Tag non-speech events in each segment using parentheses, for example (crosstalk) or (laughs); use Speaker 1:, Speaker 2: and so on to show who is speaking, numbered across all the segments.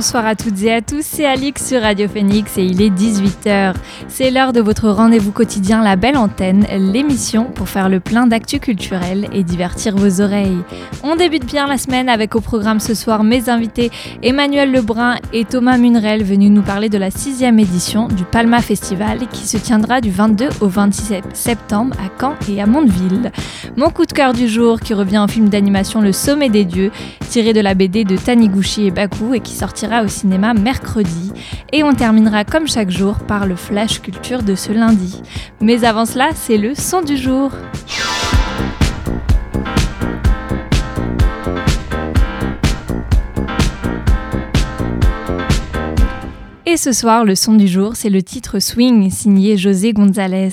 Speaker 1: Bonsoir à toutes et à tous, c'est Alix sur Radio Phoenix et il est 18h. C'est l'heure de votre rendez-vous quotidien La Belle Antenne, l'émission pour faire le plein d'actu culturel et divertir vos oreilles. On débute bien la semaine avec au programme ce soir mes invités Emmanuel Lebrun et Thomas Munrel venus nous parler de la sixième édition du Palma Festival qui se tiendra du 22 au 26 septembre à Caen et à Mondeville. Mon coup de cœur du jour qui revient au film d'animation Le Sommet des Dieux, tiré de la BD de Taniguchi et Baku et qui sortira au cinéma mercredi. Et on terminera comme chaque jour par le flash culture de ce lundi. Mais avant cela, c'est le son du jour. Et ce soir, le son du jour, c'est le titre Swing signé José González.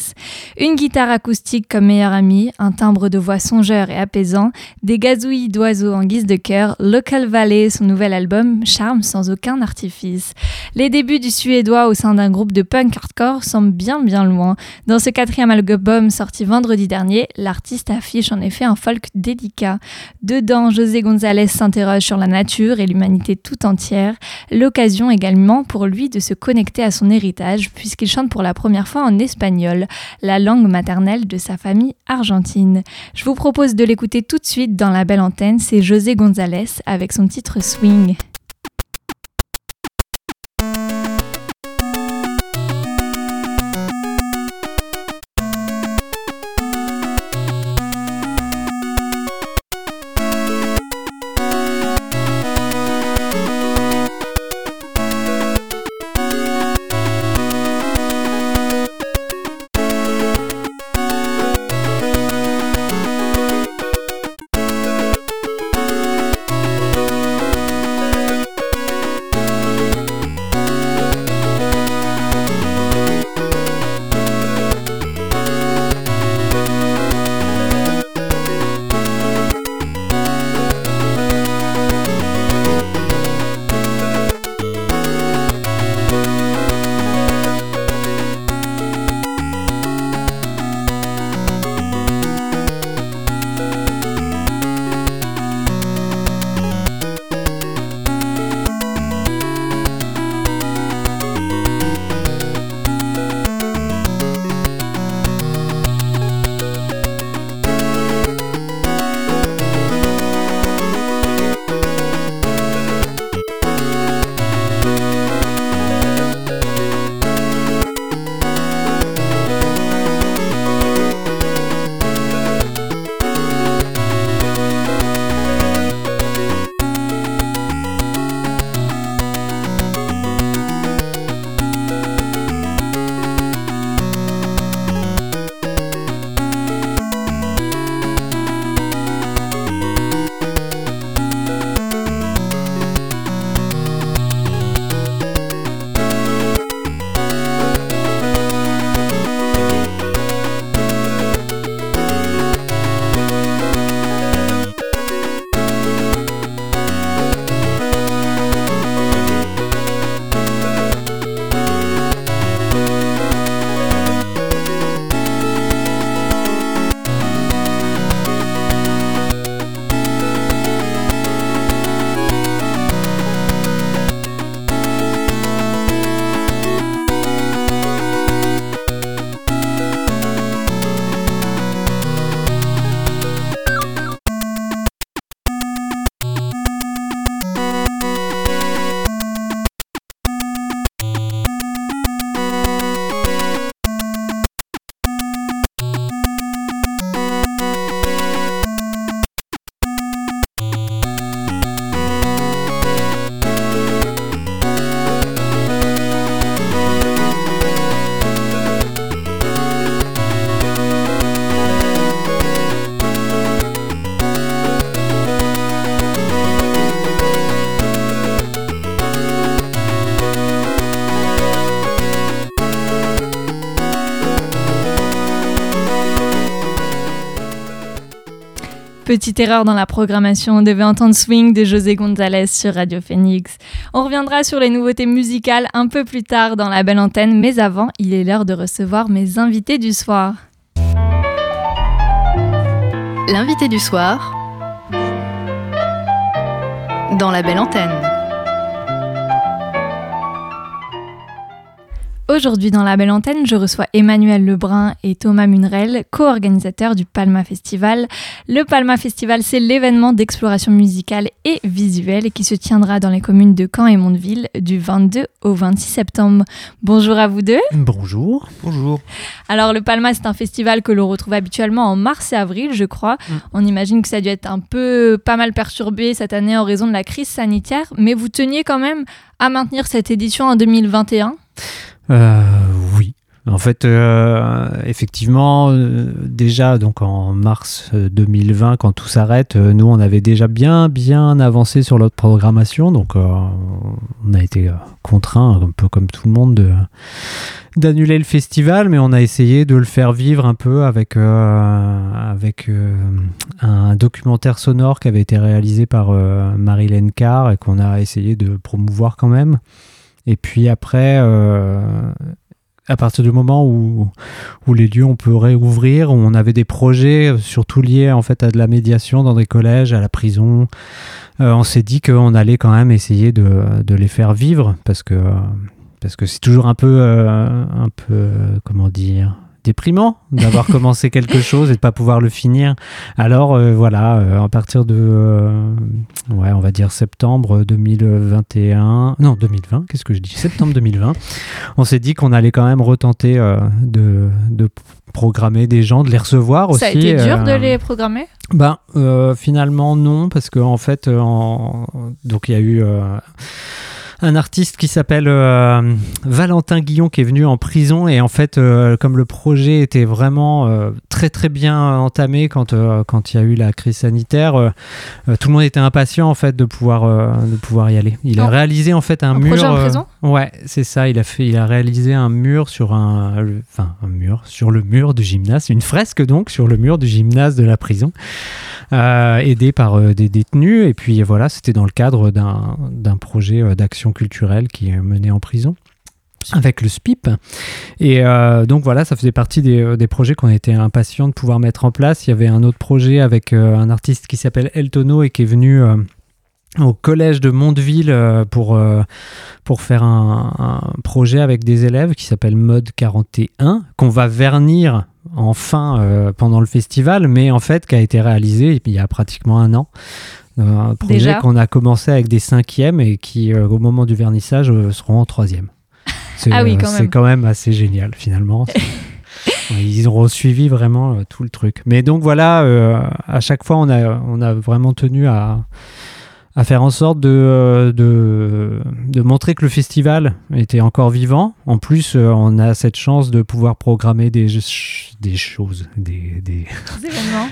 Speaker 1: Une guitare acoustique comme meilleur ami, un timbre de voix songeur et apaisant, des gazouilles d'oiseaux en guise de cœur, Local Valley, son nouvel album, charme sans aucun artifice. Les débuts du Suédois au sein d'un groupe de punk hardcore semblent bien bien loin. Dans ce quatrième album sorti vendredi dernier, l'artiste affiche en effet un folk délicat. Dedans, José González s'interroge sur la nature et l'humanité tout entière, l'occasion également pour lui de se connecter à son héritage puisqu'il chante pour la première fois en espagnol, la langue maternelle de sa famille argentine. Je vous propose de l'écouter tout de suite dans la belle antenne, c'est José González avec son titre Swing. Petite erreur dans la programmation, on devait entendre Swing de José González sur Radio Phoenix. On reviendra sur les nouveautés musicales un peu plus tard dans la belle antenne, mais avant, il est l'heure de recevoir mes invités du soir.
Speaker 2: L'invité du soir dans la belle antenne.
Speaker 1: Aujourd'hui dans la belle antenne, je reçois Emmanuel Lebrun et Thomas Munrel, co-organisateurs du Palma Festival. Le Palma Festival, c'est l'événement d'exploration musicale et visuelle qui se tiendra dans les communes de Caen et Mondeville du 22 au 26 septembre. Bonjour à vous deux.
Speaker 3: Bonjour.
Speaker 4: Bonjour.
Speaker 1: Alors le Palma, c'est un festival que l'on retrouve habituellement en mars et avril, je crois. Mm. On imagine que ça a dû être un peu pas mal perturbé cette année en raison de la crise sanitaire, mais vous teniez quand même à maintenir cette édition en 2021
Speaker 3: euh, oui. En fait, euh, effectivement, euh, déjà donc en mars 2020, quand tout s'arrête, nous on avait déjà bien bien avancé sur notre programmation, donc on a été contraint, un peu comme tout le monde, de d'annuler le festival, mais on a essayé de le faire vivre un peu avec avec un documentaire sonore qui avait été réalisé par Marie-Laine Carr et qu'on a essayé de promouvoir quand même. Et puis après, euh, à partir du moment où, où les lieux on peut réouvrir, où on avait des projets surtout liés en fait à de la médiation dans des collèges, à la prison, euh, on s'est dit qu'on allait quand même essayer de, de, les faire vivre parce que parce que c'est toujours un peu euh, un peu comment dire déprimant d'avoir (laughs) commencé quelque chose et de pas pouvoir le finir. Alors euh, voilà, euh, à partir de, euh, ouais, on va dire septembre 2021, non 2020, qu'est-ce que je dis? Septembre 2020, on s'est dit qu'on allait quand même retenter de, de, programmer des gens, de les recevoir aussi. Ça
Speaker 1: a été dur de les programmer?
Speaker 3: Ben finalement non, parce qu'en en fait, en... donc il y a eu un artiste qui s'appelle euh, Valentin Guillon qui est venu en prison et en fait euh, comme le projet était vraiment euh, très très bien entamé quand quand il y a eu la crise sanitaire tout le monde était impatient en fait de pouvoir de pouvoir y aller. Il a réalisé en fait un,
Speaker 1: un
Speaker 3: mur
Speaker 1: projet en prison?
Speaker 3: Ouais c'est ça. Il a fait il a réalisé un mur sur un enfin un mur sur le mur du gymnase une fresque donc sur le mur du gymnase de la prison aidé par des détenus. Et puis voilà c'était dans le cadre d'un projet d'action culturelle qui est menée en prison avec le SPIP. Et euh, donc voilà, ça faisait partie euh, des, projets qu'on était impatients de pouvoir mettre en place. Il y avait un autre projet avec euh, un artiste qui s'appelle Eltono et qui est venu au collège de Mondeville pour, pour faire un, projet avec des élèves qui s'appelle Mode 41, qu'on va vernir enfin pendant le festival, mais en fait qui a été réalisé il y a pratiquement un an. Un projet qu'on a commencé avec des cinquièmes et qui, euh, au moment du vernissage, euh, seront en troisième. (laughs)
Speaker 1: C'est ah oui, euh,
Speaker 3: quand, même. assez génial, finalement. (laughs) Ils auront suivi vraiment tout le truc. Mais donc voilà, à chaque fois, on a, on a vraiment tenu à, à faire en sorte de, de, de, montrer que le festival était encore vivant. En plus, euh, on a cette chance de pouvoir programmer des, des choses, des, des,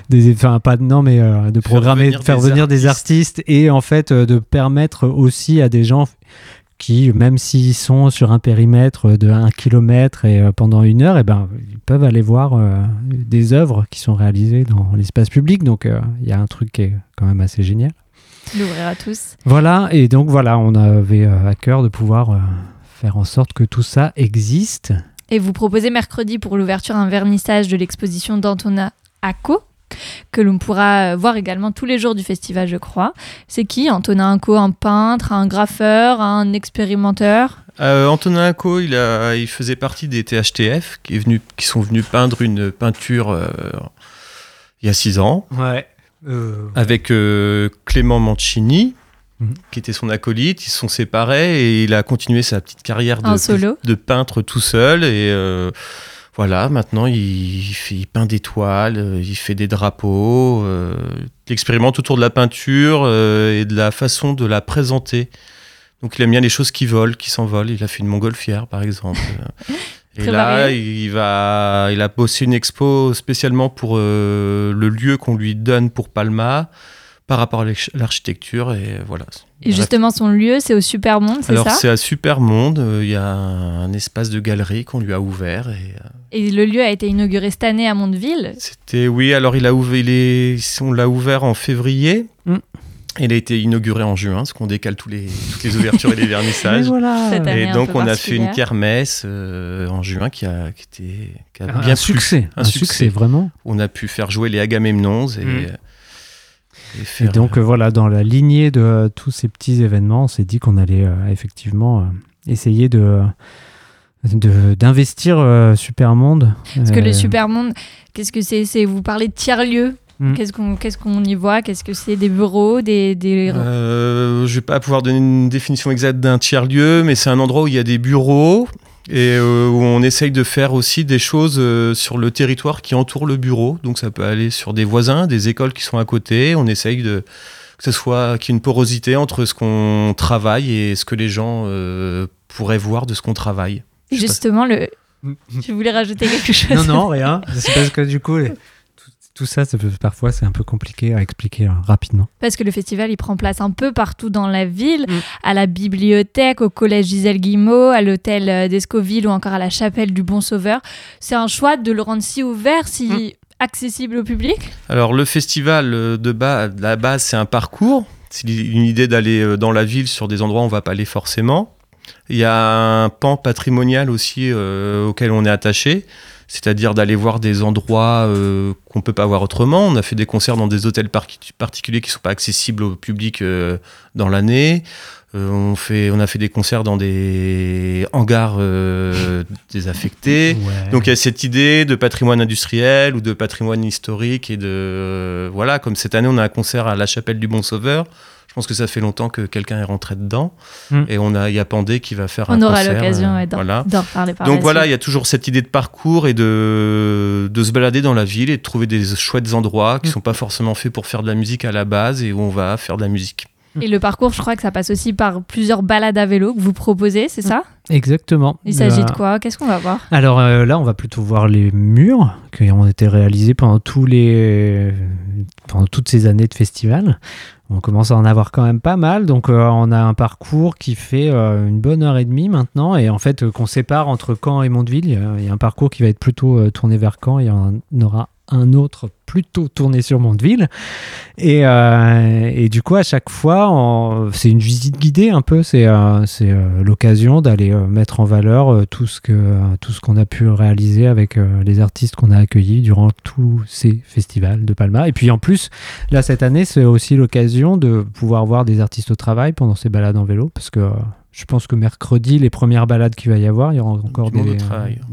Speaker 3: des (laughs) enfin pas non, mais euh, de programmer, faire venir, faire venir des artistes et en fait euh, de permettre aussi à des gens qui, même s'ils sont sur un périmètre de 1 km et pendant une heure, et eh ben, ils peuvent aller voir des œuvres qui sont réalisées dans l'espace public. Donc il y a un truc qui est quand même assez génial.
Speaker 1: L'ouvrir à tous.
Speaker 3: Voilà, et donc voilà, on avait euh, à cœur de pouvoir euh, faire en sorte que tout ça existe.
Speaker 1: Et vous proposez mercredi pour l'ouverture un vernissage de l'exposition d'Antona Acco, que l'on pourra euh, voir également tous les jours du festival, je crois. C'est qui Antonin Acco Un peintre, un graffeur, un expérimenteur?
Speaker 4: Antonin Acco, il, a, il faisait partie des THTF qui, est venu, qui sont venus peindre une peinture il y a six ans.
Speaker 3: Ouais.
Speaker 4: Euh, Avec euh, Clément Mancini, mhm. qui était son acolyte. Ils se sont séparés et il a continué sa petite carrière de, de peintre tout seul. Et euh, voilà, maintenant il, il, peint des toiles, il fait des drapeaux. il expérimente autour de la peinture et de la façon de la présenter. Donc il aime bien les choses qui volent, qui s'envolent. Il a fait une montgolfière, par exemple. (laughs) Et là, il, va, il a bossé une expo spécialement pour euh, le lieu qu'on lui donne pour Palma par rapport à l'architecture et voilà.
Speaker 1: Et justement, son lieu, c'est au Super Monde, c'est ça?
Speaker 4: Alors, c'est à Super Monde. Euh, il y a un, espace de galerie qu'on lui a ouvert et euh,
Speaker 1: Et le lieu a été inauguré cette année à Mondeville?
Speaker 4: C'était oui, alors il a ouvert, il est, on l'a ouvert en février. Mm. Il a été inauguré en juin, parce qu'on décale tous les, toutes les ouvertures et les (laughs) vernissages. et, donc on a fait une kermesse euh, en juin qui a, qui était, qui a
Speaker 3: bien un succès, un, succès, vraiment.
Speaker 4: On a pu faire jouer les Agamemnons et, mm.
Speaker 3: et, donc euh, voilà, dans la lignée de tous ces petits événements, on s'est dit qu'on allait effectivement essayer de d'investir euh, Supermonde.
Speaker 1: Parce que le euh, Supermonde, qu'est-ce que c'est? C'est vous parlez de tiers-lieux hmm. Qu'est-ce qu'on y voit? Qu'est-ce que c'est? Des bureaux des, des...
Speaker 4: Euh, Je vais pas pouvoir donner une définition exacte d'un tiers-lieu, mais c'est un endroit où il y a des bureaux et euh, où on essaye de faire aussi des choses sur le territoire qui entoure le bureau. Donc ça peut aller sur des voisins, des écoles qui sont à côté. On essaye de que ce soit qu'il y ait une porosité entre ce qu'on travaille et ce que les gens pourraient voir de ce qu'on travaille.
Speaker 1: Justement, le... tu voulais rajouter quelque chose?
Speaker 3: Non, non, rien. C'est parce que du coup, tout, ça, ça parfois, c'est un peu compliqué à expliquer hein, rapidement.
Speaker 1: Parce que le festival, il prend place un peu partout dans la ville, mm. à la bibliothèque, au collège Gisèle Guillemot, à l'hôtel euh, d'Escoville ou encore à la chapelle du Bon Sauveur. C'est un choix de le rendre si ouvert, si mm. accessible au public?
Speaker 4: Alors, le festival, euh, de, bas, de la base, c'est un parcours. C'est une idée d'aller euh, dans la ville sur des endroits où on va pas aller forcément. Il y a un pan patrimonial aussi euh, auquel on est attaché, c'est-à-dire d'aller voir des endroits euh, qu'on ne peut pas voir autrement. On a fait des concerts dans des hôtels particuliers qui ne sont pas accessibles au public euh, dans l'année. on, fait, on a fait des concerts dans des hangars désaffectés. Donc il y a cette idée de patrimoine industriel ou de patrimoine historique et de voilà comme cette année on a un concert à la chapelle du Bon Sauveur pense que ça fait longtemps que quelqu'un est rentré dedans. Hmm. Et on a, il y a Pandé qui va faire
Speaker 1: on
Speaker 4: un
Speaker 1: concert. On aura l'occasion euh, d'en voilà.
Speaker 4: parler par Donc voilà, il y a toujours cette idée de parcours et de, de se balader dans la ville et de trouver des chouettes endroits qui ne hmm. sont pas forcément faits pour faire de la musique à la base et où on va faire de la musique. (laughs)
Speaker 1: Et le parcours, je crois que ça passe aussi par plusieurs balades à vélo que vous proposez, c'est ça?
Speaker 3: Exactement.
Speaker 1: Il s'agit de quoi? Qu'est-ce qu'on va voir?
Speaker 3: Alors euh, là, on va plutôt voir les murs qui ont été réalisés pendant, tous les... pendant toutes ces années de festival. On commence à en avoir quand même pas mal, donc euh, on a un parcours qui fait euh, une bonne heure et demie maintenant, et en fait qu'on sépare entre Caen et Mondeville. Il y a un parcours qui va être plutôt tourné vers Caen, il y en aura un autre plutôt tourné sur Mondeville. Et, euh, et du coup, à chaque fois, c'est une visite guidée un peu. C'est euh, c'est euh, l'occasion d'aller mettre en valeur tout ce que tout ce qu'on a pu réaliser avec les artistes qu'on a accueillis durant tous ces festivals de Palma. Et puis en plus, là cette année, c'est aussi l'occasion de pouvoir voir des artistes au travail pendant ces balades en vélo, parce que je pense que mercredi, les premières balades qu'il va y avoir, il y aura encore des, des,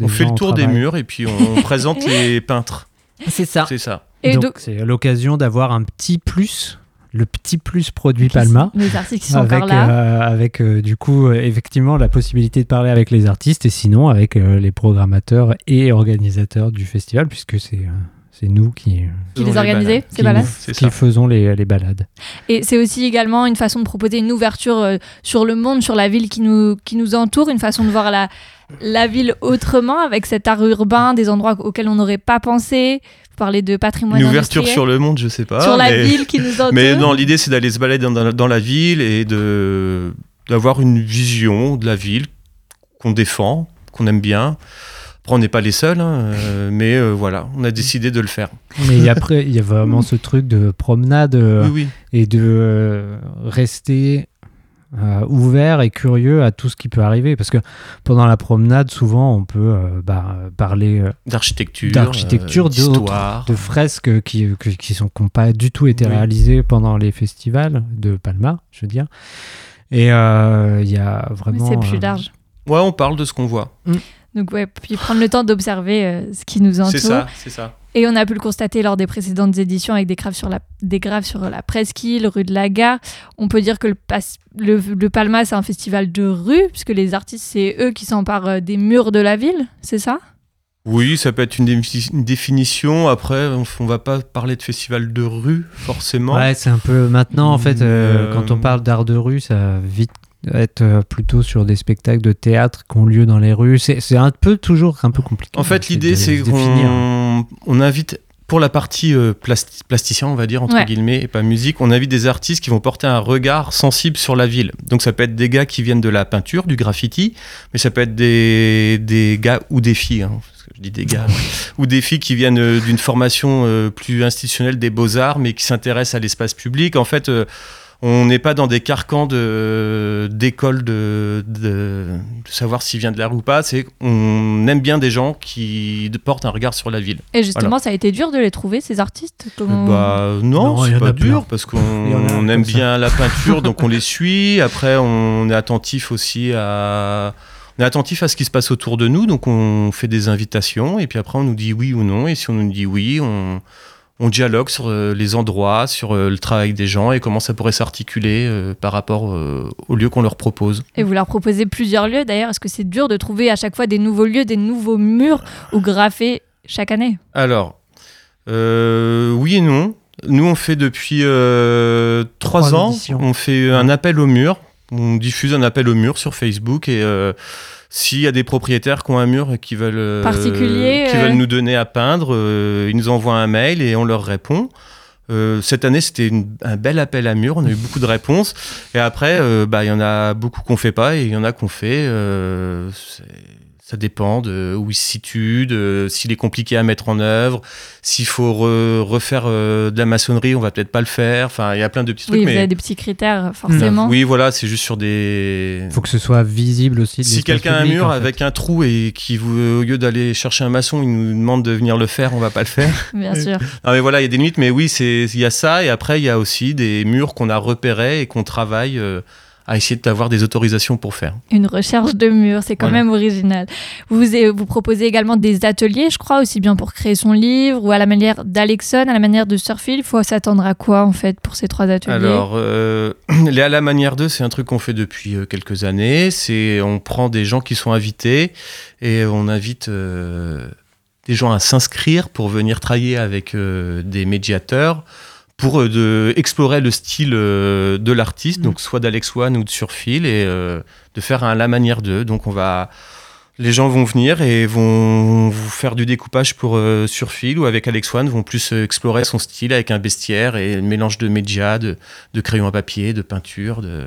Speaker 4: On fait le tour des murs et puis on (laughs) présente les peintres.
Speaker 1: C'est ça.
Speaker 4: C'est ça.
Speaker 3: Et donc, c'est l'occasion d'avoir un petit plus le petit plus produit Palma.
Speaker 1: Les artistes qui sont
Speaker 3: avec,
Speaker 1: là.
Speaker 3: Euh, avec euh, du coup, euh, effectivement, la possibilité de parler avec les artistes et sinon avec les programmateurs et organisateurs du festival, puisque c'est c'est nous qui,
Speaker 1: qui les organisons, ces balades
Speaker 3: Qui faisons les, les, balades.
Speaker 1: Et c'est aussi également une façon de proposer une ouverture sur le monde, sur la ville qui nous, qui nous entoure, une façon de voir la, la ville autrement, avec cet art urbain, des endroits auxquels on n'aurait pas pensé. Vous parlez de patrimoine
Speaker 4: Une ouverture sur le monde, je sais pas.
Speaker 1: Sur la ville qui nous (laughs) entoure.
Speaker 4: Mais non, l'idée c'est d'aller se balader dans, la ville et de d'avoir une vision de la ville qu'on défend, qu'on aime bien. Après, on n'est pas les seuls, hein, euh, mais euh, voilà, on a décidé de le faire.
Speaker 3: Mais après, il y a vraiment ce truc de promenade euh, et de rester euh, ouvert et curieux à tout ce qui peut arriver. Parce que pendant la promenade, souvent, on peut euh, bah, parler euh,
Speaker 4: d'architecture,
Speaker 3: d'architecture, d'histoire, de fresques qui qui sont qui n'ont pas du tout été réalisées pendant les festivals de Palma, je veux dire. Et il y a vraiment.
Speaker 1: C'est plus large.
Speaker 4: Ouais, on parle de ce qu'on voit. Mm.
Speaker 1: Donc ouais, puis prendre le temps d'observer ce qui nous entoure. C'est
Speaker 4: ça, c'est ça.
Speaker 1: Et on a pu le constater lors des précédentes éditions avec des graves sur la, des graves sur la presqu'île, rue de la Gare. On peut dire que le, le, Palma, c'est un festival de rue, puisque les artistes, c'est eux qui s'emparent euh, des murs de la ville, c'est ça?
Speaker 4: Oui, ça peut être une, définition. Après, on, ne va pas parler de festival de rue, forcément.
Speaker 3: Ouais, c'est un peu. Maintenant, en fait, euh, quand on parle d'art de rue, ça vite être euh, plutôt sur des spectacles de théâtre qui ont lieu dans les rues. C'est un peu toujours un peu compliqué.
Speaker 4: En fait, l'idée, c'est qu'on on invite pour la partie euh, plasticien, on va dire, entre guillemets, et pas musique, on invite des artistes qui vont porter un regard sensible sur la ville. Donc ça peut être des gars qui viennent de la peinture, du graffiti, mais ça peut être des, des gars ou des filles. Hein, je dis des gars, (laughs) ou des filles qui viennent euh, d'une formation euh, plus institutionnelle des beaux-arts, mais qui s'intéressent à l'espace public. En fait, on n'est pas dans des carcans de d'école de, de, savoir s'il vient de l'air ou pas. C'est on aime bien des gens qui portent un regard sur la ville.
Speaker 1: Et justement, ça a été dur de les trouver ces artistes.
Speaker 4: Bah non, c'est pas dur parce (laughs) qu'on aime bien la (laughs) peinture, donc on les suit. Après, on est attentif aussi à on est attentif à ce qui se passe autour de nous, donc on fait des invitations et puis après on nous dit oui ou non. Et si on nous dit oui, on on dialogue sur euh, les endroits, sur euh, le travail des gens et comment ça pourrait s'articuler euh, par rapport aux lieux qu'on leur propose.
Speaker 1: Et vous leur proposez plusieurs lieux d'ailleurs. Est-ce que c'est dur de trouver à chaque fois des nouveaux lieux, des nouveaux murs ou graffer chaque année?
Speaker 4: Alors, oui et non. Nous, on fait depuis trois ans, on fait un appel au mur. On diffuse un appel au mur sur Facebook et s'il y a des propriétaires qui ont un mur qui veulent, euh,
Speaker 1: Particulier,
Speaker 4: qui veulent nous donner à peindre, euh, ils nous envoient un mail et on leur répond. Euh, cette année, c'était un bel appel à mur. On a eu beaucoup de réponses. Et après, bah, il y en a beaucoup qu'on fait pas et il y en a qu'on fait. Ça dépend de où il se situe, de s'il est compliqué à mettre en œuvre, s'il faut refaire euh, de la maçonnerie, on va peut-être pas le faire. Enfin, il y a plein de petits trucs.
Speaker 1: Oui,
Speaker 4: vous
Speaker 1: avez des petits critères, forcément.
Speaker 4: Oui, voilà, c'est juste sur des.
Speaker 3: Il faut que ce soit visible aussi.
Speaker 4: Si quelqu'un a un mur avec un trou et qui, au lieu d'aller chercher un maçon, il nous demande de venir le faire, on va pas le faire. (laughs)
Speaker 1: Bien sûr.
Speaker 4: Non, mais voilà, il y a des limites, mais oui, il y a ça. Et après, il y a aussi des murs qu'on a repérés et qu'on travaille. Euh, à essayer d'avoir des autorisations pour faire.
Speaker 1: Une recherche de mur, c'est quand même original. Vous, vous proposez également des ateliers, je crois, aussi bien pour créer son livre ou à la manière d'Alexon, à la manière de Surfield. Il faut s'attendre à quoi en fait pour ces trois ateliers?
Speaker 4: Alors, euh, (clears throat) les à la manière d'eux, c'est un truc qu'on fait depuis euh, quelques années. C'est on prend des gens qui sont invités et on invite euh, des gens à s'inscrire pour venir travailler avec des médiateurs pour euh, de, explorer le style euh, de l'artiste, mm. donc soit d'Alex One ou de Surfil, et euh, de faire un la manière d'eux. Donc on va, les gens vont venir et vont vous faire du découpage pour Surfil ou avec Alex One vont plus explorer son style avec un bestiaire et un mélange de médias, de, de crayons à papier, de peinture, de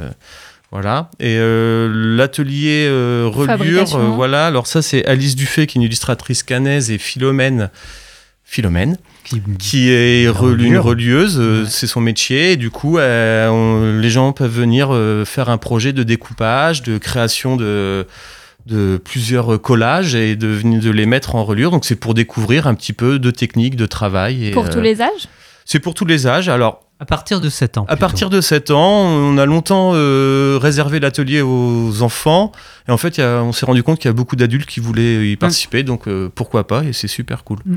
Speaker 4: voilà. Et l'atelier reliure, voilà. Alors ça c'est Alice Dufay qui est une illustratrice canaise et Philomène Philomène, qui, est une relieuse, euh, c'est son métier. Et du coup, euh, les gens peuvent venir euh, faire un projet de découpage, de création de, de plusieurs collages et de, de les mettre en reliure. Donc c'est pour découvrir un petit peu de techniques de travail. Et,
Speaker 1: pour tous les âges?
Speaker 4: C'est pour tous les âges. Alors,
Speaker 3: à partir de 7 ans.
Speaker 4: À partir de 7 ans, on a longtemps réservé l'atelier aux enfants. Et en fait, on s'est rendu compte qu'il y a beaucoup d'adultes qui voulaient y mm. participer. Donc pourquoi pas? Et c'est super cool. Mm.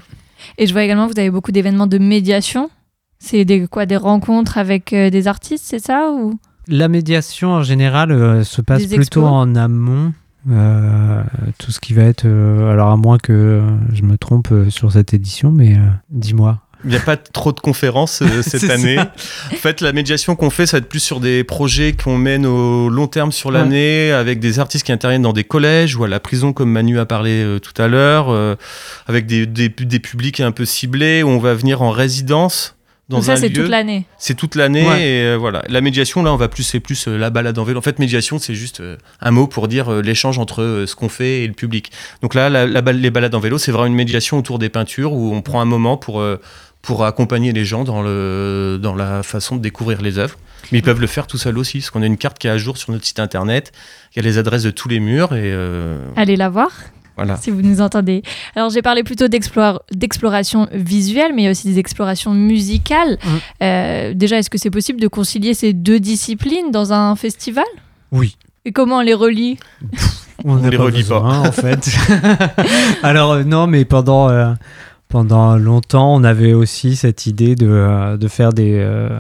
Speaker 1: Et je vois également que vous avez beaucoup d'événements de médiation. C'est des, quoi, des rencontres avec euh, des artistes, c'est ça ou?
Speaker 3: La médiation en général euh, se passe plutôt en amont. Euh, tout ce qui va être. alors, à moins que je me trompe sur cette édition, mais dis-moi.
Speaker 4: Il n'y a pas trop de conférences euh, (laughs) cette année. En fait, la médiation qu'on fait, ça va être plus sur des projets qu'on mène au long terme sur l'année, avec des artistes qui interviennent dans des collèges ou à la prison, comme Manu a parlé euh, tout à l'heure, euh, avec des, des, des, publics un peu ciblés, où on va venir en résidence donc ça,
Speaker 1: c'est toute l'année.
Speaker 4: C'est toute l'année et euh, voilà. La médiation, là, on va plus, c'est plus euh, la balade en vélo. En fait, médiation, c'est juste euh, un mot pour dire l'échange entre ce qu'on fait et le public. Donc là, la, les balades en vélo, c'est vraiment une médiation autour des peintures où on prend un moment pour, pour accompagner les gens dans, le, dans la façon de découvrir les œuvres. Mais ils peuvent le faire tout seuls aussi, parce qu'on a une carte qui est à jour sur notre site internet. Il y a les adresses de tous les murs et.
Speaker 1: Allez la voir. Si vous nous entendez. Alors, j'ai parlé plutôt d'exploration visuelle, mais il y a aussi des explorations musicales. Mmh. Euh, déjà, est-ce que c'est possible de concilier ces deux disciplines dans un festival?
Speaker 3: Oui.
Speaker 1: Et comment on les relie?
Speaker 4: On ne les relie pas,
Speaker 3: en fait. (laughs) (laughs) Alors, euh, non, mais pendant. Euh, pendant longtemps, on avait aussi cette idée de, euh, de faire des, euh,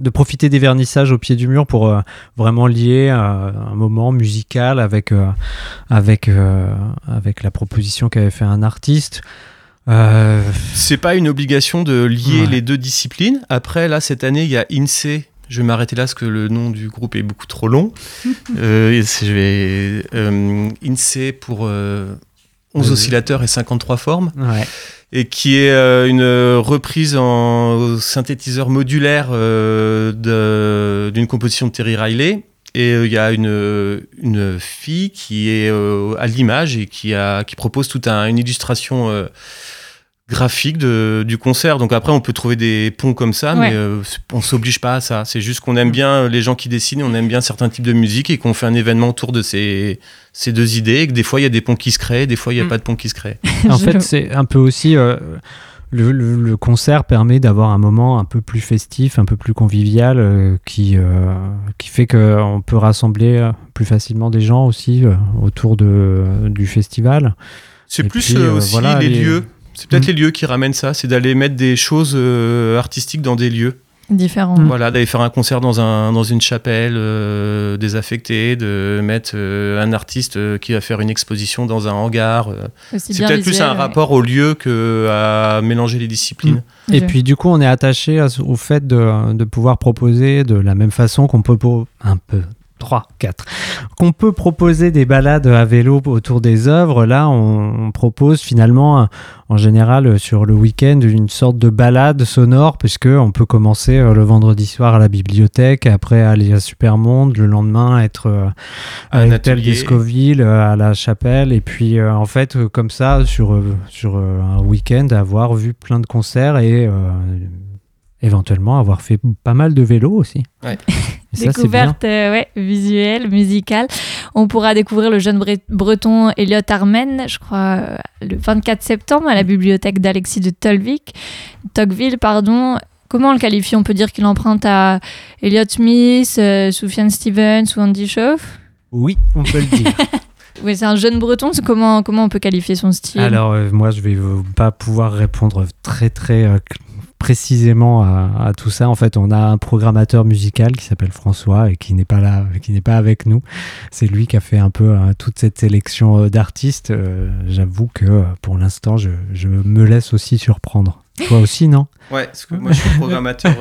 Speaker 3: de profiter des vernissages au pied du mur pour euh, vraiment lier un moment musical avec, avec, avec la proposition qu'avait fait un artiste.
Speaker 4: C'est pas une obligation de lier les deux disciplines. Après, là, cette année, il y a INSEE je vais m'arrêter là parce que le nom du groupe est beaucoup trop long. (laughs) je vais INSEE pour 11 oscillateurs et 53 formes.
Speaker 3: Ouais
Speaker 4: et qui est une reprise en synthétiseur modulaire d'une composition de Terry Riley. Et il y a une, une fille qui est à l'image et qui, a, qui propose toute un, une illustration graphique de, du concert. Donc après, on peut trouver des ponts comme ça, mais euh, on s'oblige pas à ça. C'est juste qu'on aime bien les gens qui dessinent, on aime bien certains types de musique et qu'on fait un événement autour de ces, ces deux idées. Et que des fois, il y a des ponts qui se créent, des fois, il n'y a mm. pas de ponts qui se créent. (laughs)
Speaker 3: en fait, c'est un peu aussi. Euh, le, le, concert permet d'avoir un moment un peu plus festif, un peu plus convivial, euh, qui, qui fait qu'on peut rassembler plus facilement des gens aussi autour de, du festival.
Speaker 4: C'est plus aussi les lieux c'est peut-être mm. les lieux qui ramènent ça, c'est d'aller mettre des choses euh, artistiques dans des lieux
Speaker 1: différents.
Speaker 4: Voilà, d'aller faire un concert dans, un, dans une chapelle euh, désaffectée, de mettre euh, un artiste qui va faire une exposition dans un hangar. c'est peut-être plus un rapport au lieu qu'à mélanger les disciplines.
Speaker 3: Mm. Et puis du coup, on est attaché au fait de, de, pouvoir proposer de la même façon qu'on peut un peu 3, 4. Qu'on peut proposer des balades à vélo autour des œuvres, là on, propose finalement en général sur le week-end une sorte de balade sonore puisque on peut commencer euh, le vendredi soir à la bibliothèque, après aller à Supermonde, le lendemain être euh, à l'hôtel d'Escoville, euh, à la chapelle et puis en fait comme ça sur, sur un week-end avoir vu plein de concerts et éventuellement avoir fait pas mal de vélo aussi.
Speaker 4: Ouais. (laughs)
Speaker 1: Découverte euh, ouais, visuelle, musicale. On pourra découvrir le jeune breton Elliot Armen, je crois, euh, le 24 septembre à la bibliothèque d'Alexis de Tolvik, Tocqueville. Pardon. Comment on le qualifie? On peut dire qu'il emprunte à Elliot Smith, euh, Soufiane Stevens ou Andy Schoff
Speaker 3: Oui, on peut le dire. (laughs)
Speaker 1: Oui, c'est un jeune breton. Comment, comment on peut qualifier son style?
Speaker 3: Alors, moi, je vais pas pouvoir répondre très, très précisément à, tout ça. En fait, on a un programmateur musical qui s'appelle François et qui n'est pas là, qui n'est pas avec nous. C'est lui qui a fait un peu hein, toute cette sélection euh, d'artistes. Euh, j'avoue que euh, pour l'instant, je, me laisse aussi surprendre. Toi aussi, non?
Speaker 4: Ouais, parce que moi, je suis programmateur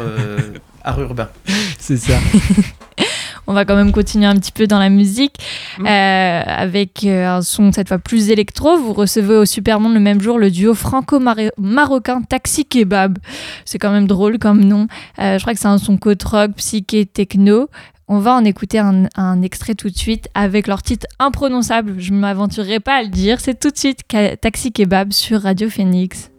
Speaker 4: art urbain. (laughs)
Speaker 3: C'est ça. (laughs)
Speaker 1: on va quand même continuer un petit peu dans la musique mm. euh, avec euh, un son cette fois plus électro. Vous recevez au Supermonde le même jour le duo franco-marocain Taxi Kebab. C'est quand même drôle comme nom. Euh, je crois que c'est un son côte rock, psyché, techno. On va en écouter un, extrait tout de suite avec leur titre imprononçable. Je ne m'aventurerai pas à le dire. C'est tout de suite Taxi Kebab sur Radio Phoenix.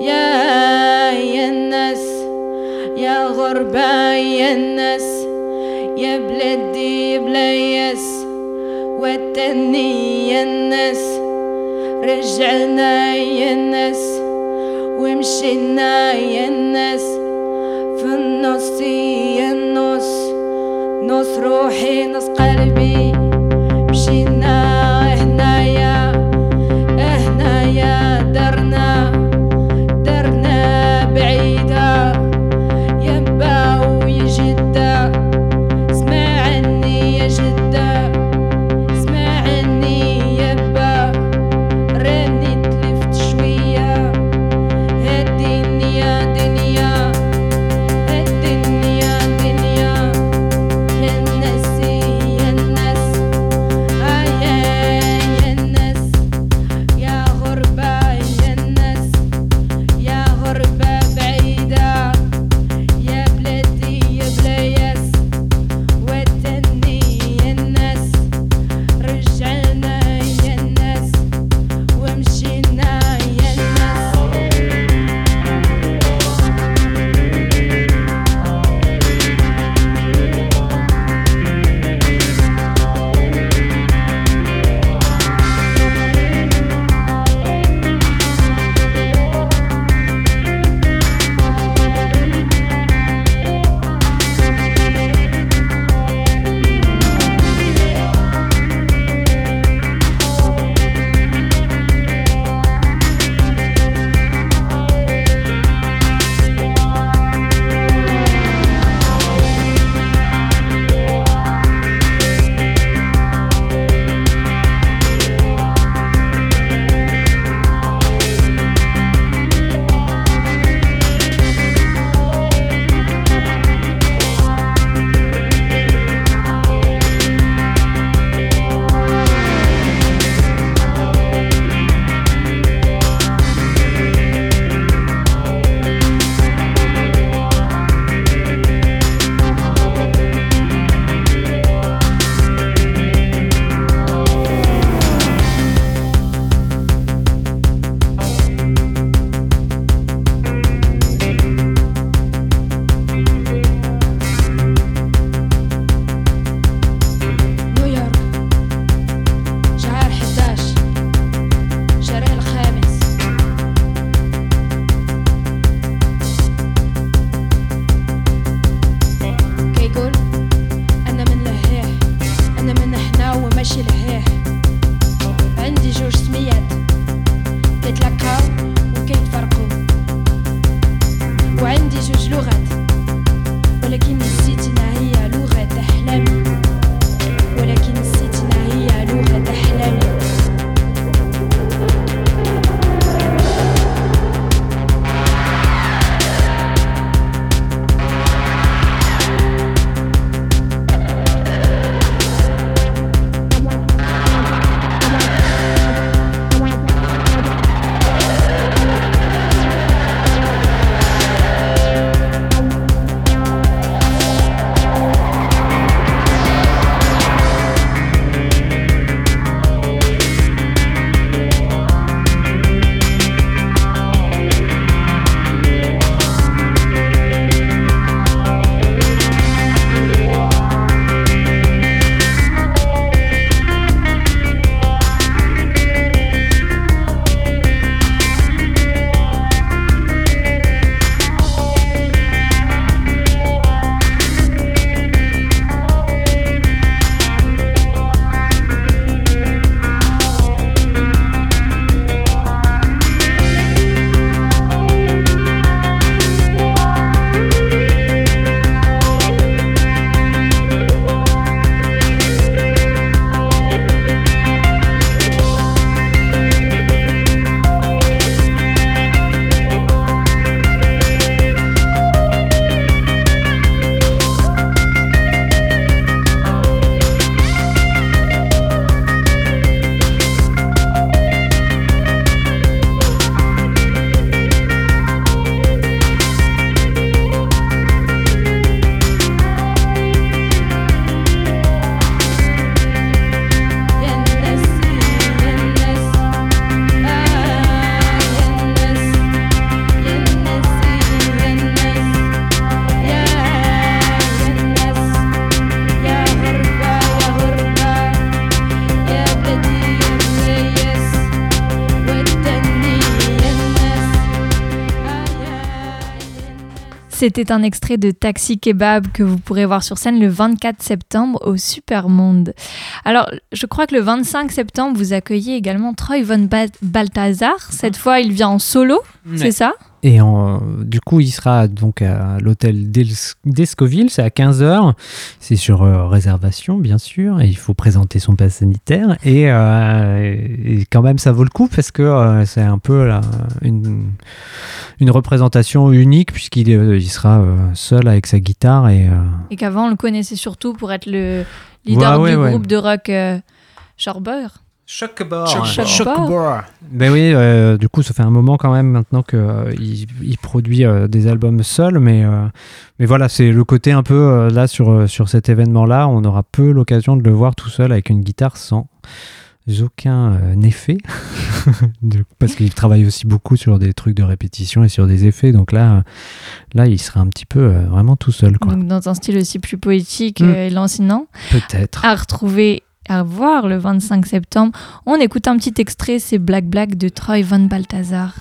Speaker 1: يا يا الناس يا غربة يا الناس يا بلادي بلاياس وتني يا الناس رجعنا يا الناس ومشينا يا الناس في النص يا النص نص روحي نص قلبي. C'était un extrait de Taxi Kebab que vous pourrez voir sur scène le 24 septembre au Supermonde. Alors, je crois que le 25 septembre, vous accueillez également Troy Von Balthazar. Cette fois, il vient en solo, c'est ça?
Speaker 3: Et du coup, il sera donc à l'hôtel d'Escoville, c'est à 15h. C'est sur euh, réservation, bien sûr, et il faut présenter son pass sanitaire. Et, euh, quand même, ça vaut le coup parce que euh, c'est un peu une, une, représentation unique puisqu'il il sera seul avec sa guitare. Et,
Speaker 1: et qu'avant, on le connaissait surtout pour être le leader du groupe de rock Shorber.
Speaker 3: Choc-bar. Ben oui, euh, du coup, ça fait un moment quand même maintenant qu'il euh, il produit euh, des albums seul, mais, mais voilà, c'est le côté un peu là sur, sur cet événement-là, on aura peu l'occasion de le voir tout seul avec une guitare sans aucun effet, (laughs) parce qu'il travaille aussi beaucoup sur des trucs de répétition et sur des effets, donc là, là il sera un petit peu vraiment tout seul. Quoi.
Speaker 1: Donc dans un style aussi plus poétique hmm. et lancinant.
Speaker 3: Peut-être.
Speaker 1: À retrouver à voir le 25 septembre. On écoute un petit extrait, c'est Black Black de Troy Van Balthazar.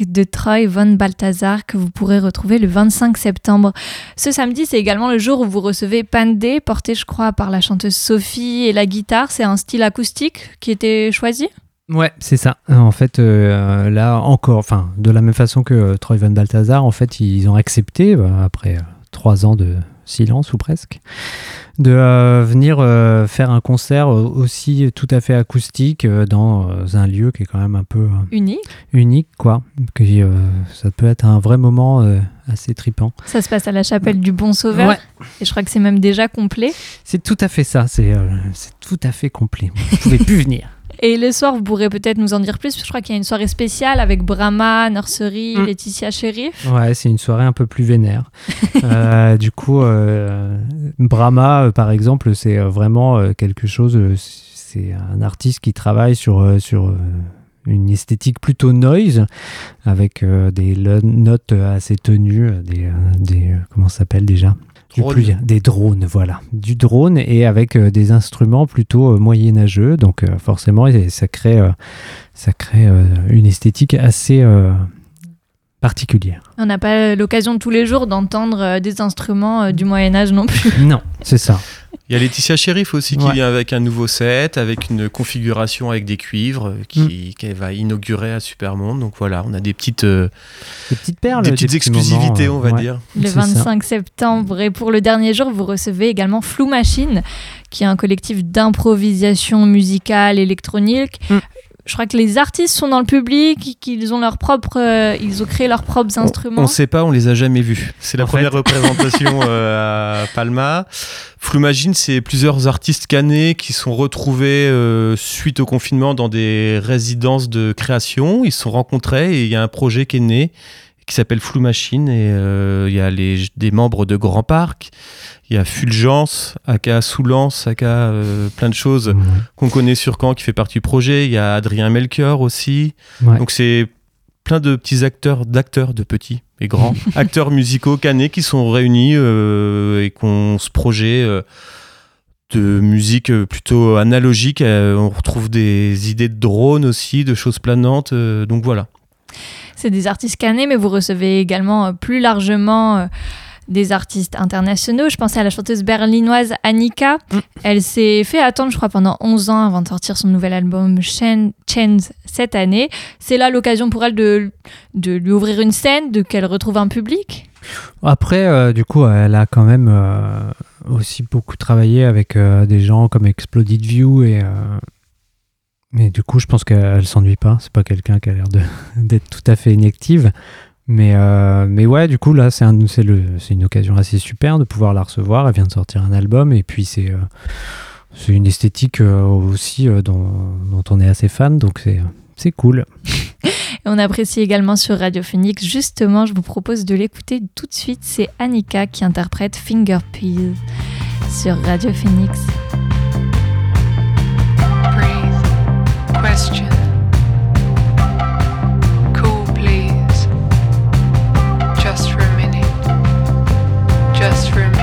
Speaker 1: De Troy von Balthazar que vous pourrez retrouver le 25 septembre. Ce samedi, c'est également le jour où vous recevez Pandé, porté je crois par la chanteuse Sophie et la guitare. C'est un style acoustique qui était choisi?
Speaker 3: Ouais, c'est ça. En fait, euh, là encore, enfin, de la même façon que euh, Troy von Balthazar, en fait, ils ont accepté, euh, après trois ans de silence ou presque, de euh, venir euh, faire un concert aussi tout à fait acoustique euh, dans un lieu qui est quand même un peu
Speaker 1: unique.
Speaker 3: Unique, quoi. Que, ça peut être un vrai moment assez tripant.
Speaker 1: Ça se passe à la chapelle du Bon Sauveur. Et je crois que c'est même déjà complet.
Speaker 3: C'est tout à fait ça. C'est tout à fait complet. Vous pouvez (laughs) plus venir.
Speaker 1: Et le soir, vous pourrez peut-être nous en dire plus. Je crois qu'il y a une soirée spéciale avec Brahma, Nursery, mm. Laetitia Sheriff.
Speaker 3: Ouais, c'est une soirée un peu plus vénère. (laughs) Euh, du coup, euh, Brahma, euh, par exemple, c'est vraiment quelque chose. c'est un artiste qui travaille sur, sur une esthétique plutôt noise, avec des notes assez tenues, des, des comment ça s'appelle déjà? Des drones, voilà. Du drone et avec euh, des instruments plutôt euh, moyenâgeux. Donc euh, forcément, ça crée, ça crée une esthétique assez particulière.
Speaker 1: On n'a pas l'occasion tous les jours d'entendre des instruments du Moyen Âge non plus.
Speaker 3: Non, c'est ça.
Speaker 4: Il y a Laetitia Sheriff aussi qui vient avec un nouveau set, avec une configuration avec des cuivres euh, qui, mm. qu'elle va inaugurer à Supermonde. Donc voilà, on a des petites, euh,
Speaker 3: des petites perles,
Speaker 4: des petites exclusivités, on va dire.
Speaker 1: Le 25 septembre. Et pour le dernier jour, vous recevez également Flou Machine, qui est un collectif d'improvisation musicale électronique. Mm je crois que les artistes sont dans le public, qu'ils ont leur propre, euh, ils ont créé leurs propres instruments.
Speaker 4: On ne sait pas, on les a jamais vus. C'est la première représentation euh, à Palma. Floumagine, c'est plusieurs artistes canés qui sont retrouvés euh, suite au confinement dans des résidences de création. Ils se sont rencontrés et il y a un projet qui est né qui s'appelle Flou Machine et il y a les, des membres de Grand Parc, il y a Fulgence, aka Soulance, aka euh, plein de choses qu'on connaît sur Caen qui fait partie du projet. Il y a Adrien Melchior aussi. Donc c'est plein de petits acteurs, d'acteurs de petits et grands, (laughs) acteurs musicaux canés qui sont réunis euh, et qu'on ce projet euh, de musique plutôt analogique. on retrouve des idées de drones aussi, de choses planantes. donc voilà.
Speaker 5: C'est des artistes canés, mais vous recevez également plus largement des artistes internationaux. Je pensais à la chanteuse berlinoise Annika. Mm. Elle s'est fait attendre, je crois, pendant 11 ans avant de sortir son nouvel album Chains cette année. C'est là l'occasion pour elle de, de lui ouvrir une scène, de qu'elle retrouve un public
Speaker 3: Après, euh, du coup, elle a quand même euh, aussi beaucoup travaillé avec euh, des gens comme Exploded View et. Mais du coup, je pense qu'elle s'ennuie pas. C'est pas quelqu'un qui a l'air (laughs) d'être tout à fait inactive. Mais, euh, mais ouais, du coup, là, c'est un, une occasion assez super de pouvoir la recevoir. Elle vient de sortir un album et puis c'est euh, c'est une esthétique euh, aussi dont, dont, on est assez fan, donc c'est cool. (laughs)
Speaker 5: on apprécie également sur Radio Phoenix. Justement, je vous propose de l'écouter tout de suite. C'est Annika qui interprète Finger Peel sur Radio Phoenix. Breathe. Question. just remember.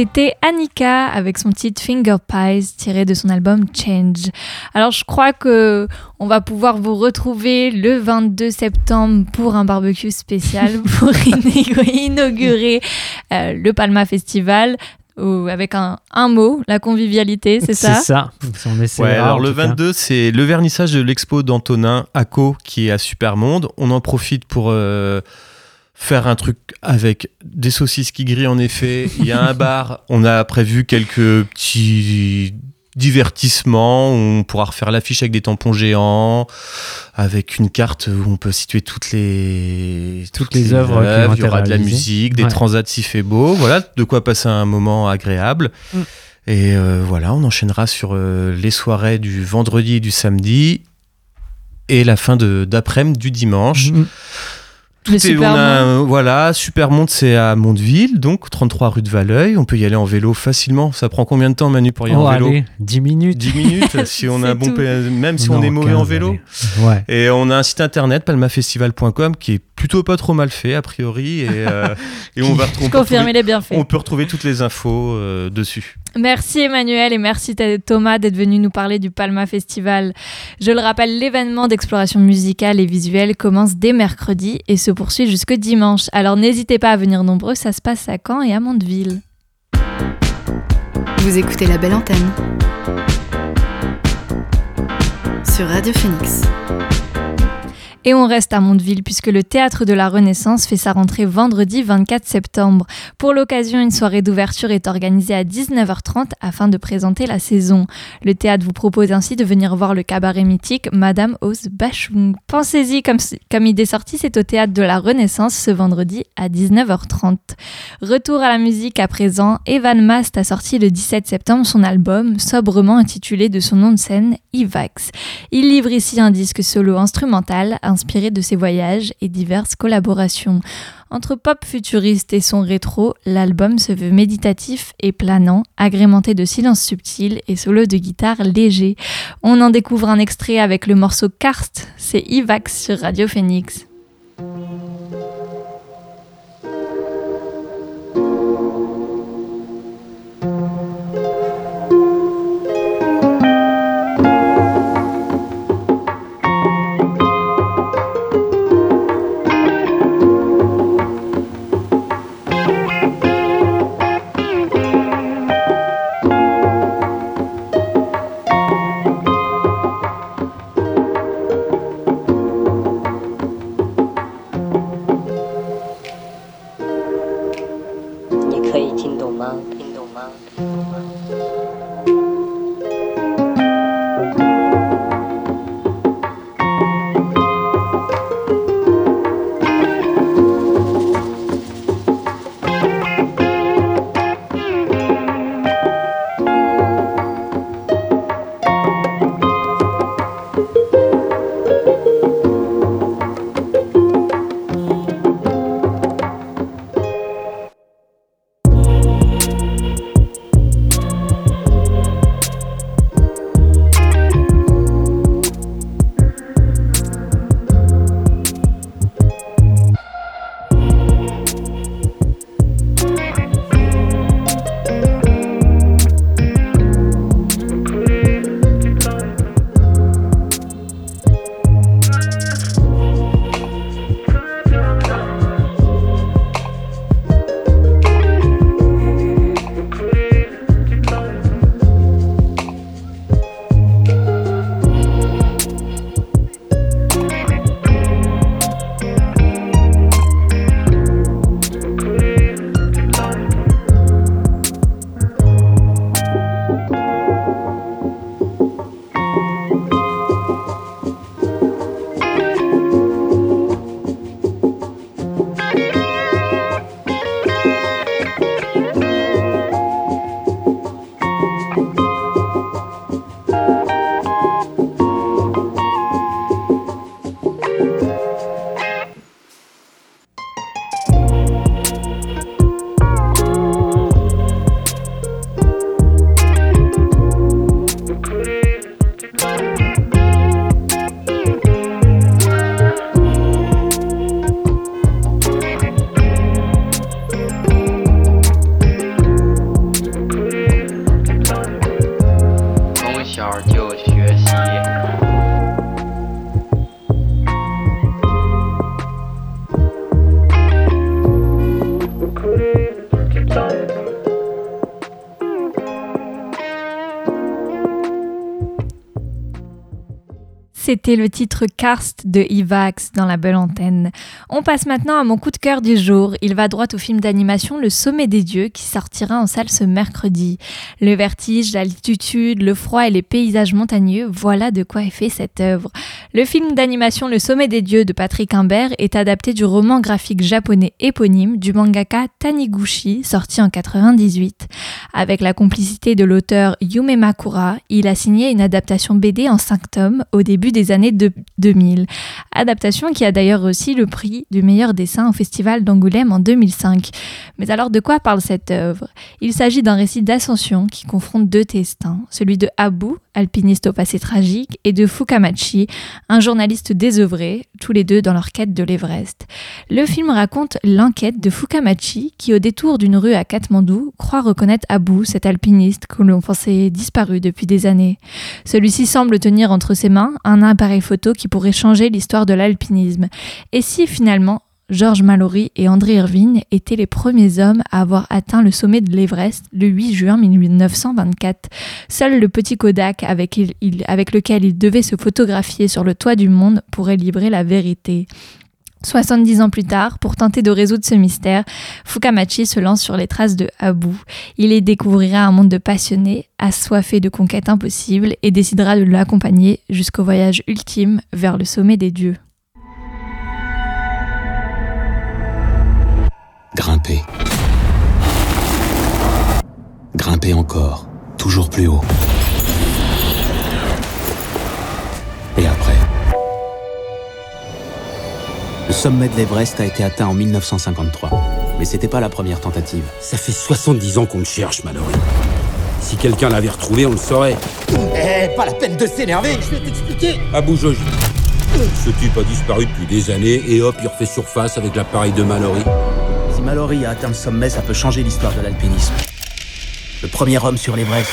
Speaker 5: C'était Annika avec son titre Finger Pies tiré de son album Change. Alors je crois que on va pouvoir vous retrouver le 22 septembre pour un barbecue spécial (laughs) pour inaugurer euh, le Palma Festival avec un, un, mot, la convivialité, c'est ça?
Speaker 3: C'est
Speaker 4: ça. alors le 22, c'est le vernissage de l'expo d'Antonin Acco qui est à Supermonde. On en profite pour euh, faire un truc avec des saucisses qui grillent en effet. Il y a un bar, (laughs) on a prévu quelques petits divertissements, on pourra refaire l'affiche avec des tampons géants, avec une carte où on peut situer toutes les
Speaker 3: toutes, les, œuvres.
Speaker 4: il y aura de la musique, des transats si fait beau, voilà, de quoi passer un moment agréable. Mm. Et euh, voilà, on enchaînera sur euh, les soirées du vendredi et du samedi et la fin d'après-midi du dimanche. Mm.
Speaker 5: Tout est,
Speaker 4: voilà, Supermonde, c'est à Mondeville, donc 33 rue de Valeuil. On peut y aller en vélo facilement. Ça prend combien de temps, Manu, pour y aller en oh, vélo allez,
Speaker 3: 10 minutes.
Speaker 4: 10 minutes, (laughs) si on a bon même si on est mauvais en vélo.
Speaker 3: Ouais.
Speaker 4: Et on a un site internet, palmafestival.com, qui est plutôt pas trop mal fait, a priori. Et, euh, (laughs) et on va
Speaker 5: retrouver. les bienfaits.
Speaker 4: On peut retrouver toutes les infos euh, dessus.
Speaker 5: Merci Emmanuel et merci Thomas d'être venu nous parler du Palma Festival. Je le rappelle, l'événement d'exploration musicale et visuelle commence dès mercredi et se poursuit jusque dimanche. Alors n'hésitez pas à venir nombreux, ça se passe à Caen et à Mondeville.
Speaker 2: Vous écoutez la belle antenne sur Radio Phoenix.
Speaker 1: Et on reste à Mondeville puisque le Théâtre de la Renaissance fait sa rentrée vendredi 24 septembre. Pour l'occasion, une soirée d'ouverture est organisée à 19h30 afin de présenter la saison. Le théâtre vous propose ainsi de venir voir le cabaret mythique Madame Ose Bachung. Pensez-y, comme, comme idée sortie, c'est au Théâtre de la Renaissance ce vendredi à 19h30. Retour à la musique à présent, Evan Mast a sorti le 17 septembre son album, sobrement intitulé de son nom de scène, Ivax. Il livre ici un disque solo instrumental inspiré de ses voyages et diverses collaborations. Entre pop futuriste et son rétro, l'album se veut méditatif et planant, agrémenté de silences subtils et solos de guitare légers. On en découvre un extrait avec le morceau Karst, c'est Ivax sur Radio Phoenix. C'était le titre Karst de Ivax dans la belle antenne. On passe maintenant à mon coup de cœur du jour. Il va droit au film d'animation Le Sommet des Dieux qui sortira en salle ce mercredi. Le vertige, l'altitude, le froid et les paysages montagneux, voilà de quoi est fait cette œuvre. Le film d'animation Le Sommet des Dieux de Patrick Imbert est adapté du roman graphique japonais éponyme du mangaka Taniguchi, sorti en 98. Avec la complicité de l'auteur Yume Makura, il a signé une adaptation BD en 5 tomes au début des années 2000. Adaptation qui a d'ailleurs aussi le prix du meilleur dessin au Festival d'Angoulême en 2005. Mais alors de quoi parle cette œuvre? Il s'agit d'un récit d'ascension qui confronte deux destins, celui de Abu, alpiniste au passé tragique, et de Fukamachi, un journaliste désœuvré, tous les deux dans leur quête de l'Everest. Le film raconte l'enquête de Fukamachi qui, au détour d'une rue à Katmandou, croit reconnaître Abu, cet alpiniste que l'on pensait disparu depuis des années. Celui-ci semble tenir entre ses mains un appareil photo qui pourrait changer l'histoire de l'alpinisme. Et si finalement George Mallory et André Irvine étaient les premiers hommes à avoir atteint le sommet de l'Everest le 8 juin 1924. Seul le petit Kodak avec, avec lequel il devait se photographier sur le toit du monde pourrait livrer la vérité. 70 ans plus tard, pour tenter de résoudre ce mystère, Fukamachi se lance sur les traces de Abu. Il y découvrira un monde de passionnés, assoiffés de conquêtes impossibles, et décidera de l'accompagner jusqu'au voyage ultime vers le sommet des dieux.
Speaker 6: Grimper. Grimper encore, toujours plus haut. Et après le sommet de l'Everest a été atteint en 1953. Mais c'était pas la première tentative.
Speaker 7: Ça fait 70 ans qu'on le cherche, Mallory. Si quelqu'un l'avait retrouvé, on le saurait.
Speaker 8: Eh, pas la peine de s'énerver, je vais t'expliquer.
Speaker 7: Abou Joji. Ce type a disparu depuis des années et hop, il refait surface avec l'appareil de Mallory.
Speaker 8: Si Mallory a atteint le sommet, ça peut changer l'histoire de l'alpinisme. Le premier homme sur l'Everest.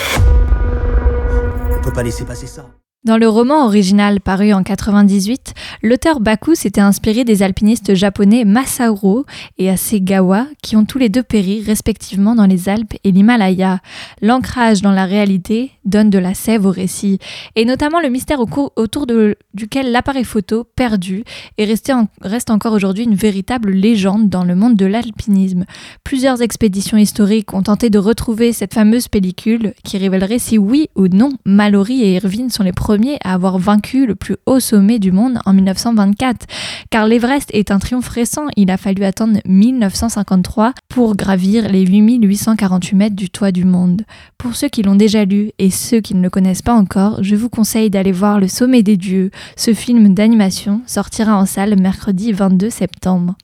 Speaker 8: On peut pas laisser passer ça.
Speaker 1: Dans le roman original paru en 98, l'auteur Baku s'était inspiré des alpinistes japonais Masauro et Asegawa qui ont tous les deux péri respectivement dans les Alpes et l'Himalaya. L'ancrage dans la réalité donne de la sève au récit et notamment le mystère autour duquel l'appareil photo perdu est resté reste encore aujourd'hui une véritable légende dans le monde de l'alpinisme. Plusieurs expéditions historiques ont tenté de retrouver cette fameuse pellicule qui révélerait si oui ou non Mallory et Irvine sont les premiers à avoir vaincu le plus haut sommet du monde en 1924. Car l'Everest est un triomphe récent, il a fallu attendre 1953 pour gravir les 8848 mètres du toit du monde. Pour ceux qui l'ont déjà lu et ceux qui ne le connaissent pas encore, je vous conseille d'aller voir Le Sommet des Dieux. Ce film d'animation sortira en salle mercredi 22 septembre.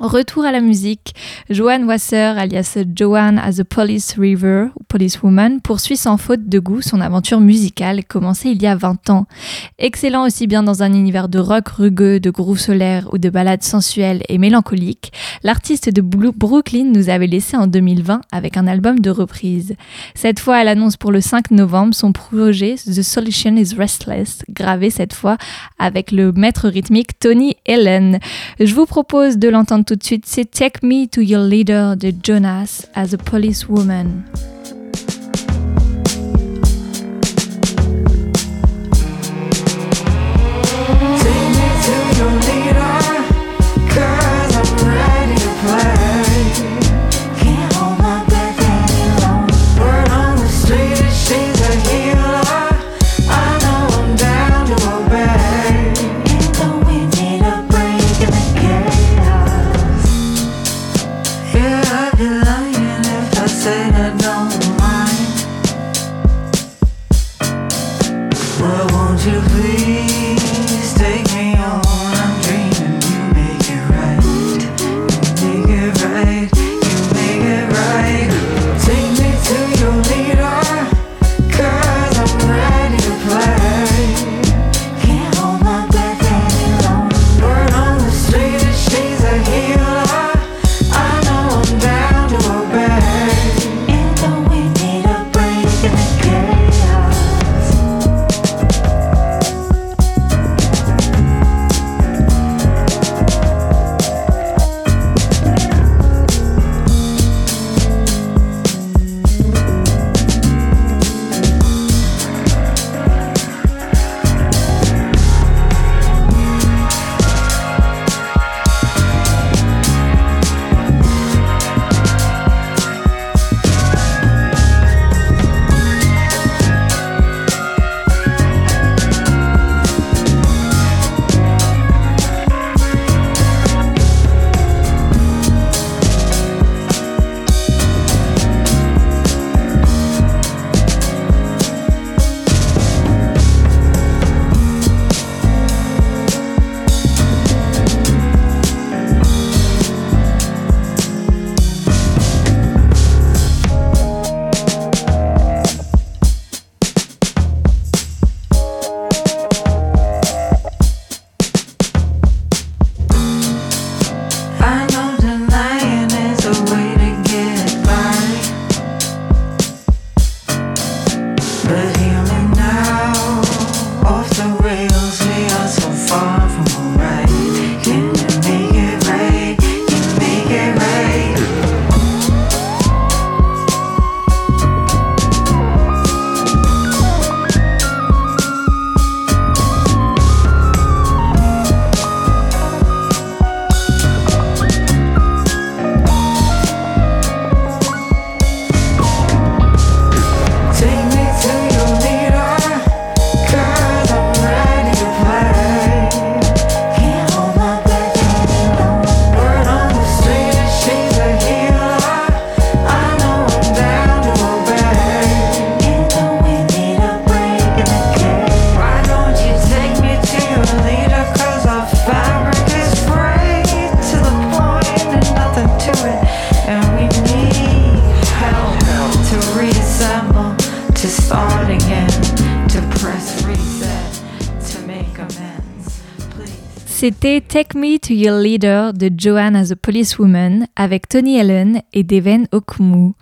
Speaker 1: Retour à la musique, Joanne Wasser, alias Joanne as a Police River, Police Woman, poursuit sans faute de goût son aventure musicale commencée il y a 20 ans. Excellent aussi bien dans un univers de rock rugueux, de groove solaire ou de ballades sensuelles et mélancoliques, l'artiste de Brooklyn nous avait laissé en 2020 avec un album de reprise. Cette fois, elle annonce pour le 5 novembre son projet The Solution is Restless, gravé cette fois avec le maître rythmique Tony Ellen. Je vous propose de l'entendre tout de suite, c'est Take Me to Your Leader de Jonas as a Policewoman. say to Your Leader de Joanne as a Policewoman avec Tony Allen et Devin Okumu.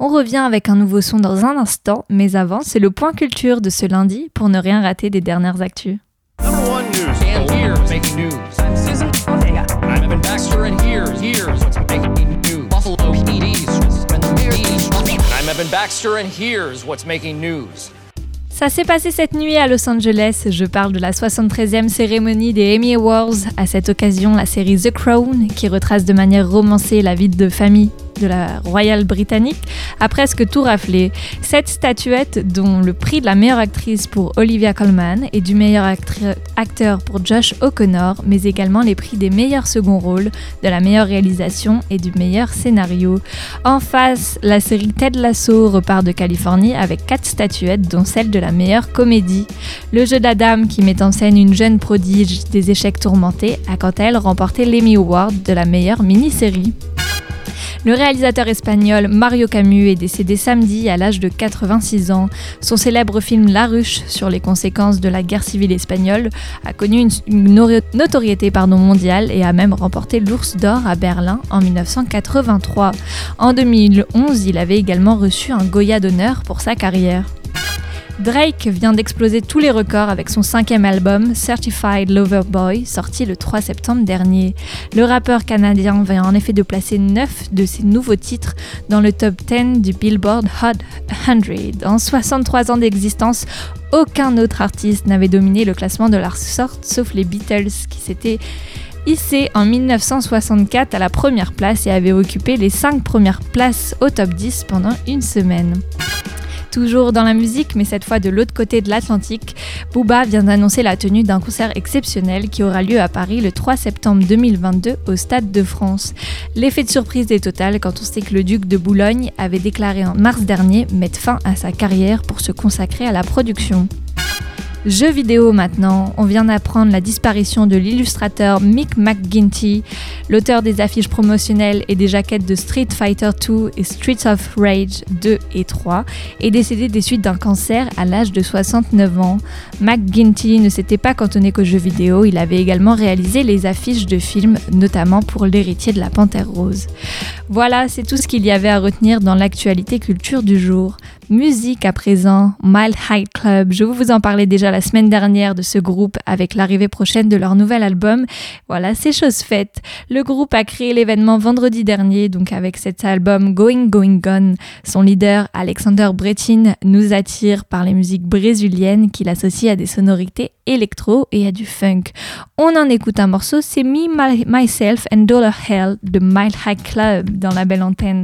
Speaker 1: On revient avec un nouveau son dans un instant, mais avant, c'est le point culture de ce lundi pour ne rien rater des dernières actus. Baxter and here's what's making news? Ça s'est passé cette nuit à Los Angeles. Je parle de la 73e cérémonie des Emmy Awards. À cette occasion, la série The Crown, qui retrace de manière romancée la vie de famille de la Royale Britannique, a presque tout raflé. Cette statuette, dont le prix de la meilleure actrice pour Olivia Colman et du meilleur acteur pour Josh O'Connor, mais également les prix des meilleurs seconds rôles, de la meilleure réalisation et du meilleur scénario. En face, la série Ted Lasso repart de Californie avec quatre statuettes, dont celle de la meilleure comédie. Le jeu d'Adam, qui met en scène une jeune prodige des échecs tourmentés, a quant à elle remporté l'Emmy Award de la meilleure mini-série. Le réalisateur espagnol Mario Camus est décédé samedi à l'âge de 86 ans. Son célèbre film La Ruche sur les conséquences de la guerre civile espagnole a connu une, notoriété mondiale et a même remporté l'Ours d'Or à Berlin en 1983. En 2011, il avait également reçu un Goya d'honneur pour sa carrière. Drake vient d'exploser tous les records avec son cinquième album, Certified Lover Boy, sorti le 3 septembre dernier. Le rappeur canadien vient en effet de placer 9 de ses nouveaux titres dans le top 10 du Billboard Hot 100. En 63 ans d'existence, aucun autre artiste n'avait dominé le classement de la sorte sauf les Beatles qui s'étaient hissés en 1964 à la première place et avaient occupé les 5 premières places au top 10 pendant une semaine. Toujours dans la musique, mais cette fois de l'autre côté de l'Atlantique, Booba vient d'annoncer la tenue d'un concert exceptionnel qui aura lieu à Paris le 3 septembre 2022 au Stade de France. L'effet de surprise est total quand on sait que le duc de Boulogne avait déclaré en mars dernier mettre fin à sa carrière pour se consacrer à la production. Jeux vidéo maintenant, on vient d'apprendre la disparition de l'illustrateur Mick McGinty, l'auteur des affiches promotionnelles et des jaquettes de Street Fighter 2 et Streets of Rage 2 et 3, est décédé des suites d'un cancer à l'âge de 69 ans. McGinty ne s'était pas cantonné qu'aux jeux vidéo, il avait également réalisé les affiches de films, notamment pour l'héritier de la Panthère Rose. Voilà, c'est tout ce qu'il y avait à retenir dans l'actualité culture du jour. Musique à présent, Mile High Club. Je vous en parlais déjà la semaine dernière de ce groupe avec l'arrivée prochaine de leur nouvel album. Voilà, c'est chose faite. Le groupe a créé l'événement vendredi dernier, donc avec cet album Going Going Gone. Son leader, Alexander Bretin, nous attire par les musiques brésiliennes qu'il associe à des sonorités électro et à du funk. On en écoute un morceau, c'est Me, Myself and Dollar Hell de Mile High Club dans la belle antenne.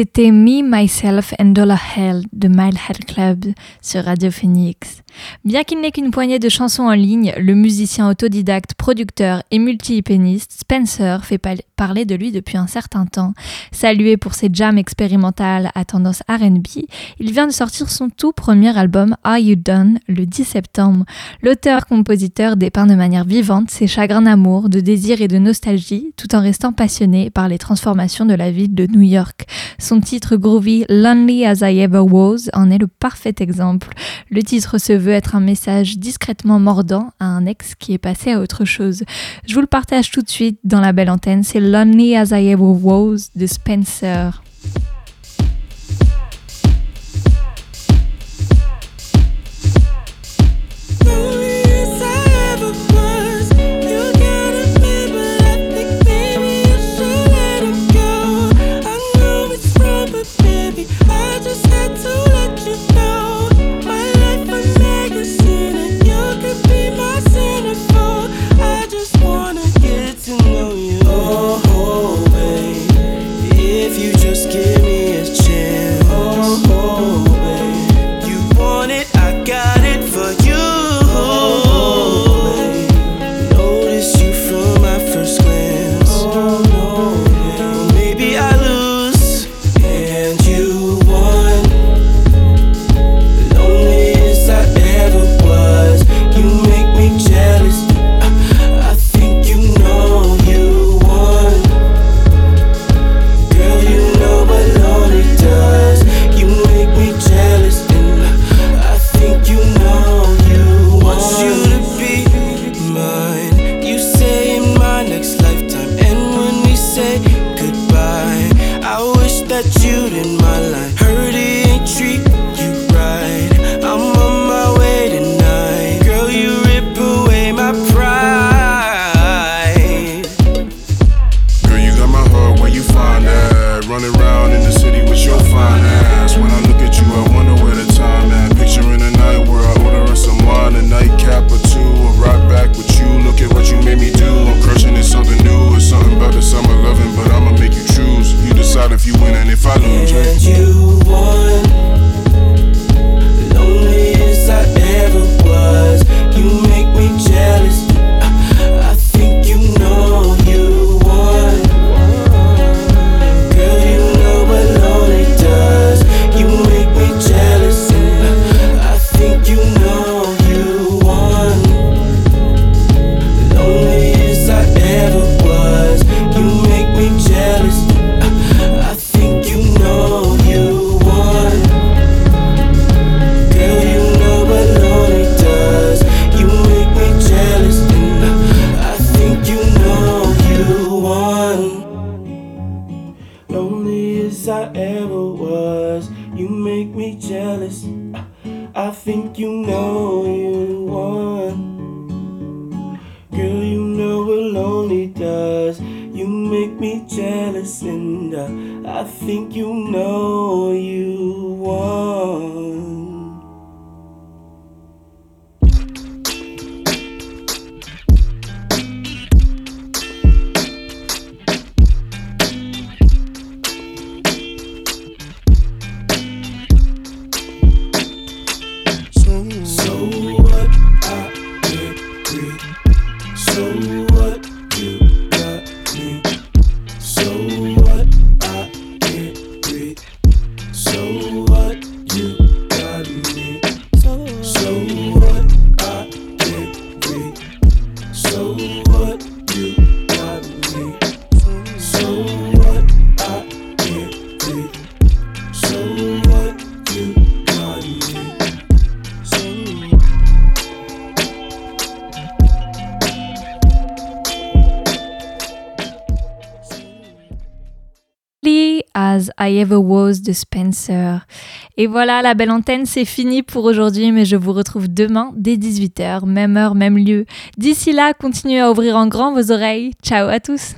Speaker 9: C'était Me, Myself and Dollar Hell de Milehead Club sur Radio Phoenix. Bien qu'il n'ait qu'une poignée de chansons en ligne, le musicien autodidacte, producteur et multi-épéniste Spencer fait parler de lui depuis un certain temps. Salué pour ses jams expérimentales à tendance RB, il vient de sortir son tout premier album Are You Done le 10 septembre. L'auteur-compositeur dépeint de manière vivante ses chagrins d'amour, de désir et de nostalgie, tout en restant passionné par les transformations de la ville de New York. Son titre groovy Lonely as I Ever Was en est le parfait exemple. Le titre se veut être un message discrètement mordant à un ex qui est passé à autre chose. Je vous le partage tout de suite dans la belle antenne, c'est Lonely as I Ever Was de Spencer. Ever Was de Spencer. Et voilà, la belle antenne, c'est fini pour aujourd'hui, mais je vous retrouve demain dès 18h, même heure, même lieu. D'ici là, continuez à ouvrir en grand vos oreilles. Ciao à tous!